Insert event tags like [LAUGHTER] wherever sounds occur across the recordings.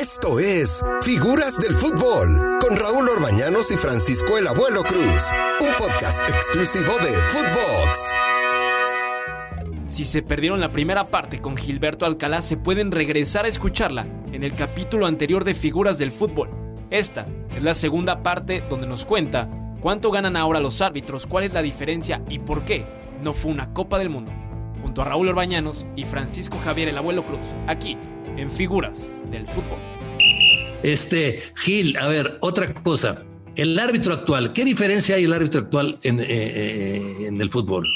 Esto es Figuras del Fútbol con Raúl Orbañanos y Francisco el Abuelo Cruz, un podcast exclusivo de Footbox. Si se perdieron la primera parte con Gilberto Alcalá, se pueden regresar a escucharla en el capítulo anterior de Figuras del Fútbol. Esta es la segunda parte donde nos cuenta cuánto ganan ahora los árbitros, cuál es la diferencia y por qué no fue una Copa del Mundo. Junto a Raúl Orbañanos y Francisco Javier el Abuelo Cruz, aquí en Figuras del Fútbol. Este, Gil, a ver, otra cosa. El árbitro actual, ¿qué diferencia hay el árbitro actual en, eh, eh, en el fútbol?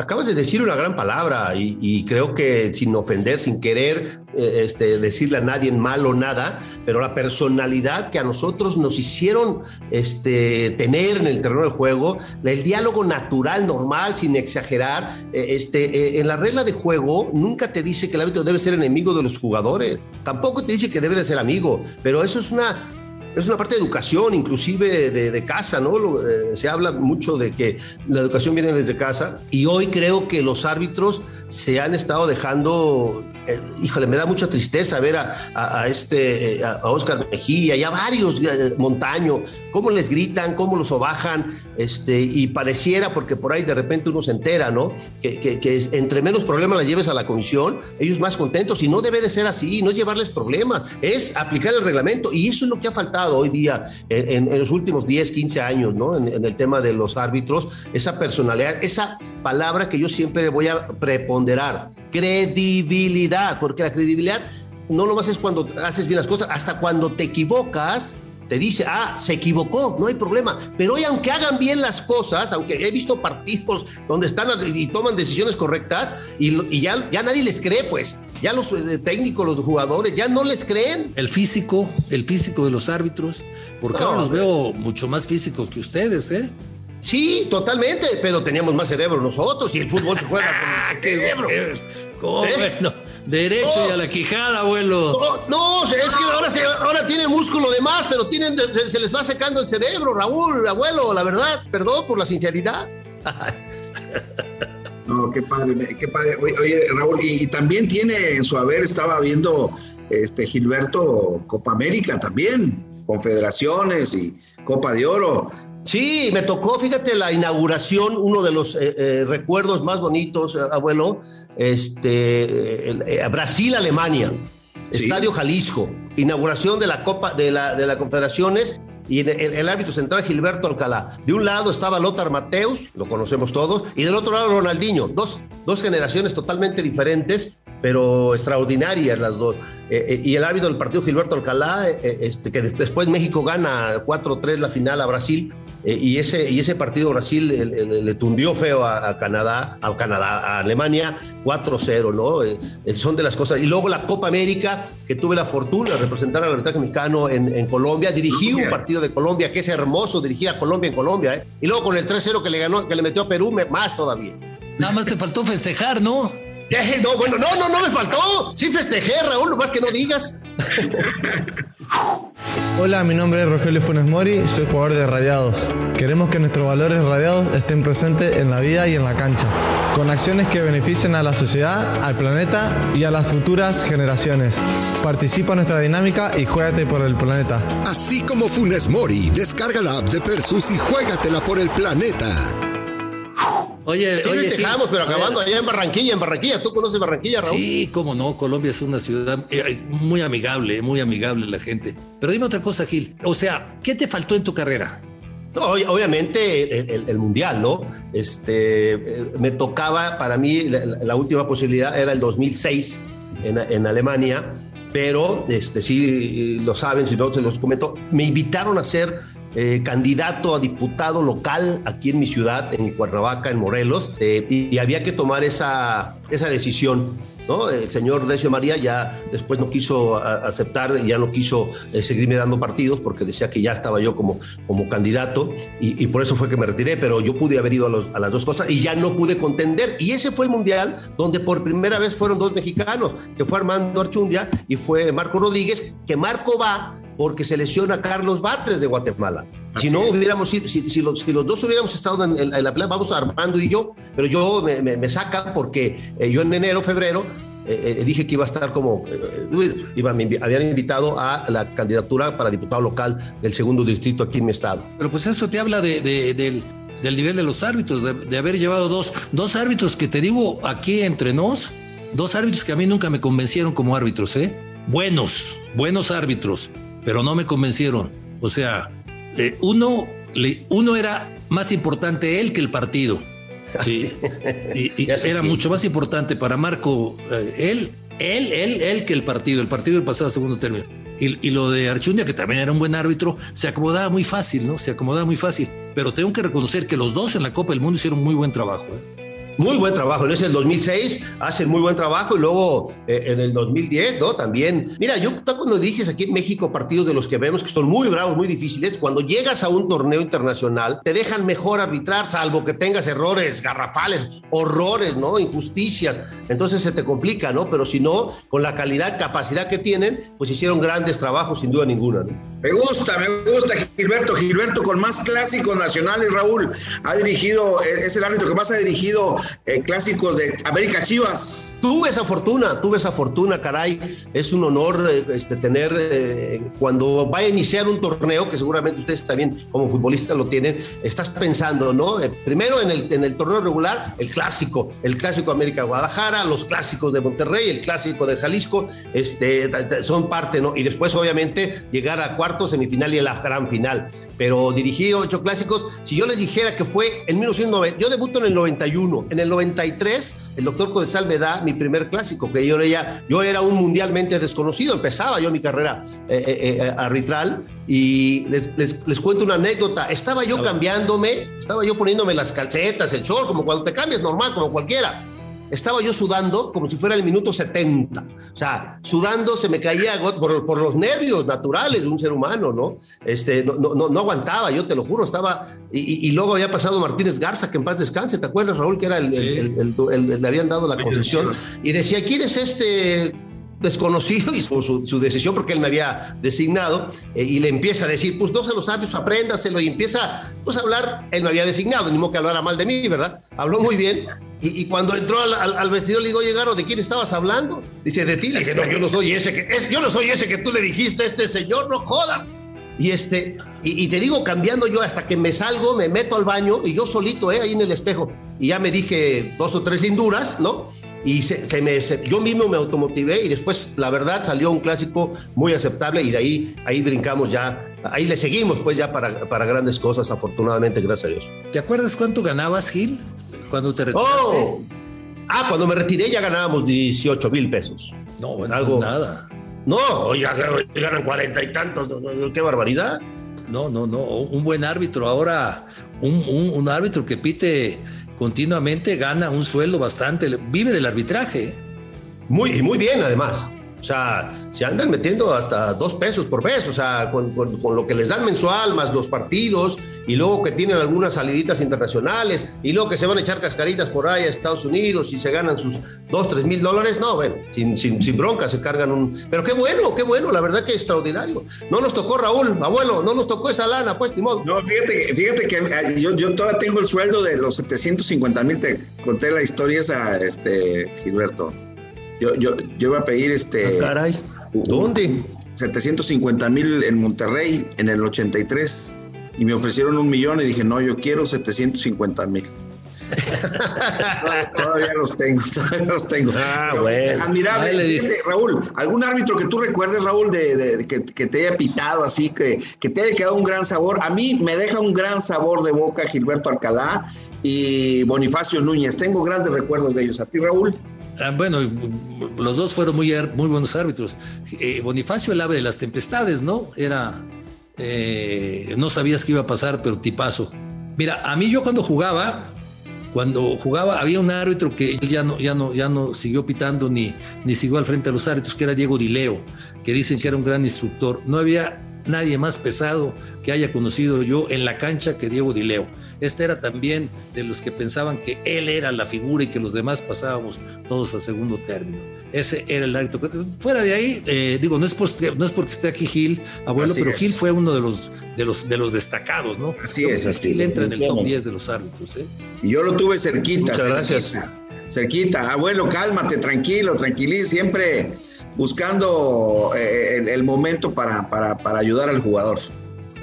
Acabas de decir una gran palabra y, creo que sin ofender, sin querer eh, este, decirle a nadie mal o nada, pero la personalidad que a nosotros nos hicieron este, tener en el terreno de juego, el diálogo natural, normal, sin exagerar, eh, este, eh, en la regla de juego nunca te dice que el árbitro debe ser enemigo de los jugadores, tampoco te dice que debe de ser amigo, pero eso es una es una parte de educación, inclusive de, casa, ¿no? Eh, se habla mucho de que la educación viene desde casa y hoy creo que los árbitros se han estado dejando eh, híjole, me da mucha tristeza ver a, este, eh, a Oscar Mejía y a varios, eh, Montaño, cómo les gritan, cómo los sobajan, este, y pareciera, porque por ahí de repente uno se entera, ¿no? Que, entre menos problemas la lleves a la comisión, ellos más contentos, y no debe de ser así, no es llevarles problemas, es aplicar el reglamento, y eso es lo que ha faltado hoy día en, los últimos 10, 15 años, ¿no? En el tema de los árbitros, esa personalidad, esa palabra que yo siempre voy a preponderar, credibilidad, porque la credibilidad no nomás es cuando haces bien las cosas, hasta cuando te equivocas, te dice, ah, se equivocó, no hay problema. Pero hoy, aunque hagan bien las cosas, aunque he visto partidos donde están y toman decisiones correctas y, ya, ya nadie les cree, pues, ya los eh, técnicos, los jugadores, ya no les creen. El físico, el físico de los árbitros, porque ahora los veo mucho más físicos que ustedes, ¿eh? Sí, totalmente, pero teníamos más cerebro nosotros y el fútbol se juega con el cerebro. ¿Cómo? ¿Eh? derecho y a la quijada, abuelo. No, es que ahora, ahora tienen músculo de más, pero tienen, se, les va secando el cerebro, Raúl, abuelo, la verdad, perdón por la sinceridad. [LAUGHS] No, qué padre, qué padre. Oye, Raúl, y, también tiene en su haber, estaba viendo este Gilberto Copa América también, confederaciones y Copa de Oro. Sí, me tocó, fíjate, la inauguración, uno de los eh, eh, recuerdos más bonitos, eh, abuelo, este, Brasil-Alemania, Estadio Jalisco, inauguración de la Copa de la, de la Confederaciones y el, árbitro central Gilberto Alcalá. De un lado estaba Lothar Mateus, lo conocemos todos, y del otro lado Ronaldinho, dos, dos generaciones totalmente diferentes, pero extraordinarias las dos. y el árbitro del partido Gilberto Alcalá, este, que después México gana 4-3 la final a Brasil, eh, y, ese, y ese partido Brasil le, tundió feo a, Canadá, a Canadá, a Alemania 4-0, ¿no? Eh, eh, son de las cosas. Y luego la Copa América, que tuve la fortuna de representar al arbitraje mexicano en, en, Colombia, dirigí un partido de Colombia, que es hermoso dirigir a Colombia en Colombia, ¿eh? Y luego con el 3-0 que le ganó, que le metió a Perú, más todavía. Nada más te faltó festejar, ¿no? No, bueno, no, no, no me faltó. Sí festejé, Raúl, más que no digas. [LAUGHS] Hola, mi nombre es Rogelio Funes Mori, soy jugador de Radiados. Queremos que nuestros valores radiados estén presentes en la vida y en la cancha, con acciones que beneficien a la sociedad, al planeta y a las futuras generaciones. Participa en nuestra dinámica y juégate por el planeta. Así como Funes Mori, descarga la app de Persus y juégatela por el planeta. Oye, oye, festejamos, pero acabando allá en Barranquilla, en Barranquilla. ¿Tú conoces Barranquilla, Raúl? Sí, cómo no. Colombia es una ciudad eh, muy amigable, muy amigable la gente. Pero dime otra cosa, Gil. O sea, ¿qué te faltó en tu carrera? No, obviamente el, mundial, ¿no? Este, eh, me tocaba, para mí, la, última posibilidad era el 2006 en, en Alemania, pero este, sí lo saben, si no se los comento, me invitaron a ser eh, candidato a diputado local aquí en mi ciudad, en Cuernavaca, en Morelos, eh, y, había que tomar esa, esa decisión. ¿no? El señor Decio María ya después no quiso aceptar, ya no quiso eh, seguirme dando partidos porque decía que ya estaba yo como, como candidato y, por eso fue que me retiré, pero yo pude haber ido a, a, las dos cosas y ya no pude contender. Y ese fue el mundial donde por primera vez fueron dos mexicanos, que fue Armando Archundia y fue Marco Rodríguez, que Marco va porque se lesiona Carlos Batres de Guatemala. si no hubiéramos si, si, los, si, los, dos hubiéramos estado en, la playa, vamos Armando y yo, pero yo me, me, saca porque eh, yo en enero, febrero, eh, eh, dije que iba a estar como, eh, iba, me habían invitado a la candidatura para diputado local del segundo distrito aquí en mi estado. Pero pues eso te habla de, del, del, nivel de los árbitros, de, de, haber llevado dos, dos árbitros que te digo aquí entre nos, dos árbitros que a mí nunca me convencieron como árbitros, ¿eh? Buenos, buenos árbitros, pero no me convencieron. O sea, uno, uno era más importante él que el partido. [LAUGHS] Sí. y, era mucho más importante para Marco eh, él, él, él, él que el partido, el partido del pasado segundo término. Y, y, lo de Archundia, que también era un buen árbitro, se acomodaba muy fácil, ¿no? Se acomodaba muy fácil. Pero tengo que reconocer que los dos en la Copa del Mundo hicieron muy buen trabajo. ¿eh? Muy buen trabajo. En ese 2006 hacen muy buen trabajo y luego eh, en el 2010, ¿no? También. Mira, yo cuando diriges aquí en México partidos de los que vemos que son muy bravos, muy difíciles, cuando llegas a un torneo internacional, te dejan mejor arbitrar, salvo que tengas errores garrafales, horrores, ¿no? Injusticias. Entonces se te complica, ¿no? Pero si no, con la calidad, capacidad que tienen, pues hicieron grandes trabajos, sin duda ninguna, ¿no? Me gusta, me gusta Gilberto. Gilberto con más clásicos nacionales, Raúl. Ha dirigido, es el árbitro que más ha dirigido eh, clásicos de América Chivas. Tuve esa fortuna, tuve esa fortuna, caray. Es un honor eh, este, tener, eh, cuando vaya a iniciar un torneo, que seguramente ustedes también como futbolistas lo tienen, estás pensando, ¿no? primero en el, torneo regular, el clásico, el clásico América Guadalajara, los clásicos de Monterrey, el clásico de Jalisco, este, son parte, ¿no? Y después, obviamente, llegar a cuartos, semifinal y a la gran final. Pero dirigí ocho clásicos, si yo les dijera que fue en 1990, yo debuto en el 91, en el 93, el doctor Codesal me da mi primer clásico, que yo era, yo era un mundialmente desconocido, empezaba yo mi carrera eh, eh, eh, arbitral y les, les, cuento una anécdota. Estaba yo cambiándome, estaba yo poniéndome las calcetas, el short, como cuando te cambias normal, como cualquiera estaba yo sudando como si fuera el minuto 70. O sea, sudando se me caía por, por los nervios naturales de un ser humano, ¿no? Este, no, no, no aguantaba, yo te lo juro, estaba. Y, y, luego había pasado Martínez Garza, que en paz descanse, ¿te acuerdas, Raúl? Que era el, el, el, le habían dado la concesión. Y decía, ¿quién es este desconocido [LAUGHS] y su, su, decisión porque él me había designado eh, y le empieza a decir, pues no se lo sabes, apréndaselo y empieza pues a hablar, él me había designado, ni modo que hablara mal de mí, ¿verdad? Habló muy bien y, y cuando entró al, al, vestidor le digo, llegaron, ¿de quién estabas hablando? Dice, de ti, le dije, no, yo no soy ese que, no soy ese que tú le dijiste a este señor, no joda. Y, este, y, te digo, cambiando yo hasta que me salgo, me meto al baño y yo solito, eh, ahí en el espejo, y ya me dije dos o tres linduras, ¿no? y se, me, yo mismo me automotivé y después la verdad salió un clásico muy aceptable y de ahí ahí brincamos ya ahí le seguimos pues ya para, para grandes cosas afortunadamente gracias a Dios ¿te acuerdas cuánto ganabas Gil cuando te retiraste? Oh, ah cuando me retiré ya ganábamos 18 mil pesos no bueno algo pues nada no ya, ganan cuarenta y tantos qué barbaridad no no no un buen árbitro ahora un, un, un árbitro que pite continuamente gana un sueldo bastante, vive del arbitraje. Muy, muy bien, además. O sea, se andan metiendo hasta dos pesos por mes, o sea, con, con, con, lo que les dan mensual, más los partidos, y luego que tienen algunas saliditas internacionales, y luego que se van a echar cascaritas por ahí a Estados Unidos y se ganan sus dos, tres mil dólares, no, bueno, sin, sin, sin bronca se cargan un... Pero qué bueno, qué bueno, la verdad que extraordinario. No nos tocó Raúl, abuelo, no nos tocó esa lana, pues, ni modo. No, fíjate, fíjate que eh, yo, yo todavía tengo el sueldo de los 750 mil, te conté la historia esa, este, Gilberto. Yo, yo, yo iba a pedir este. Ah, caray. ¿Dónde? 750 mil en Monterrey en el 83 y me ofrecieron un millón y dije, no, yo quiero 750 mil. [LAUGHS] todavía los tengo, todavía los tengo. Ah, bueno. Admirable. Raúl, ¿algún árbitro que tú recuerdes, Raúl, de, de que, que, te haya pitado así, que, que te haya quedado un gran sabor? A mí me deja un gran sabor de boca Gilberto Alcalá y Bonifacio Núñez. Tengo grandes recuerdos de ellos. ¿A ti, Raúl? Ah, bueno, los dos fueron muy, muy buenos árbitros. Eh, Bonifacio, el ave de las tempestades, ¿no? Era. Eh, no sabías qué iba a pasar, pero tipazo. Mira, a mí yo cuando jugaba, cuando jugaba, había un árbitro que ya no, ya no, ya no siguió pitando ni, ni siguió al frente de los árbitros, que era Diego Dileo, que dicen que era un gran instructor. No había nadie más pesado que haya conocido yo en la cancha que Diego Dileo. Este era también de los que pensaban que él era la figura y que los demás pasábamos todos a segundo término. Ese era el árbitro. Fuera de ahí, eh, digo, no es, por, no es porque esté aquí Gil, abuelo, así pero es. Gil fue uno de los, de los, de los destacados, ¿no? Así es. Así Gil entra en el top 10 de los árbitros. ¿eh? Y yo lo tuve cerquita. Muchas cerquita. gracias. cerquita. Abuelo, cálmate, tranquilo, tranquilí, siempre buscando eh, el, momento para, para, para ayudar al jugador.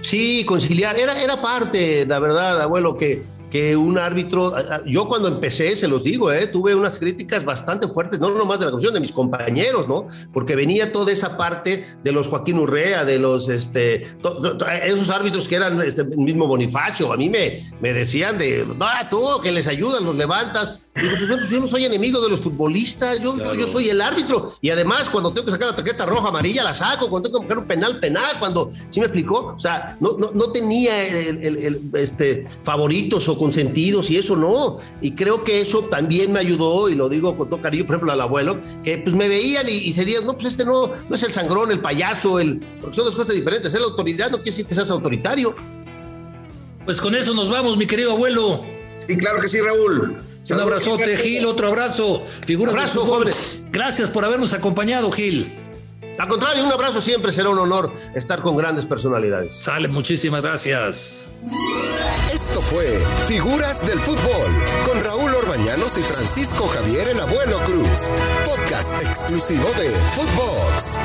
Sí, conciliar, era, era parte, la verdad, abuelo, que, que un árbitro, yo cuando empecé, se los digo, eh, tuve unas críticas bastante fuertes, no nomás de la comisión, de mis compañeros, ¿no? Porque venía toda esa parte de los Joaquín Urrea, de los, este, esos árbitros que eran este, mismo Bonifacio, a mí me, me decían de, no, tú, que les ayudan, los levantas, Digo, pues, yo no soy enemigo de los futbolistas, yo, yo soy el árbitro. Y además, cuando tengo que sacar la tarjeta roja, amarilla, la saco. Cuando tengo que sacar un penal, penal. Cuando, ¿sí me explicó? O sea, no, no, no tenía el, este, favoritos o consentidos y eso no. Y creo que eso también me ayudó, y lo digo con todo cariño, por ejemplo, al abuelo, que pues me veían y, y serían, no, pues este no, no es el sangrón, el payaso, el, porque son dos cosas diferentes. Es la autoridad, no quiere decir que seas autoritario. Pues con eso nos vamos, mi querido abuelo. Sí, claro que sí, Raúl. Un abrazote, Gil, otro abrazo. Figuras abrazo, jóvenes. Gracias por habernos acompañado, Gil. Al contrario, un abrazo siempre será un honor estar con grandes personalidades. Sale, muchísimas gracias. Esto fue Figuras del Fútbol con Raúl Orbañanos y Francisco Javier el Abuelo Cruz. Podcast exclusivo de Footbox.